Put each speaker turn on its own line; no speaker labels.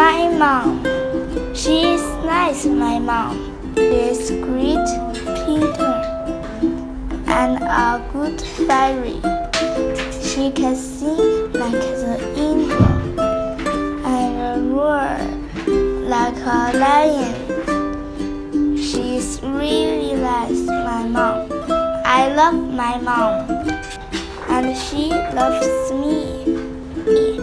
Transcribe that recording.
My mom. She is nice, my mom. She's great painter and a good fairy. She can sing like the angel and roar like a lion. She's really nice, my mom. I love my mom, and she loves me.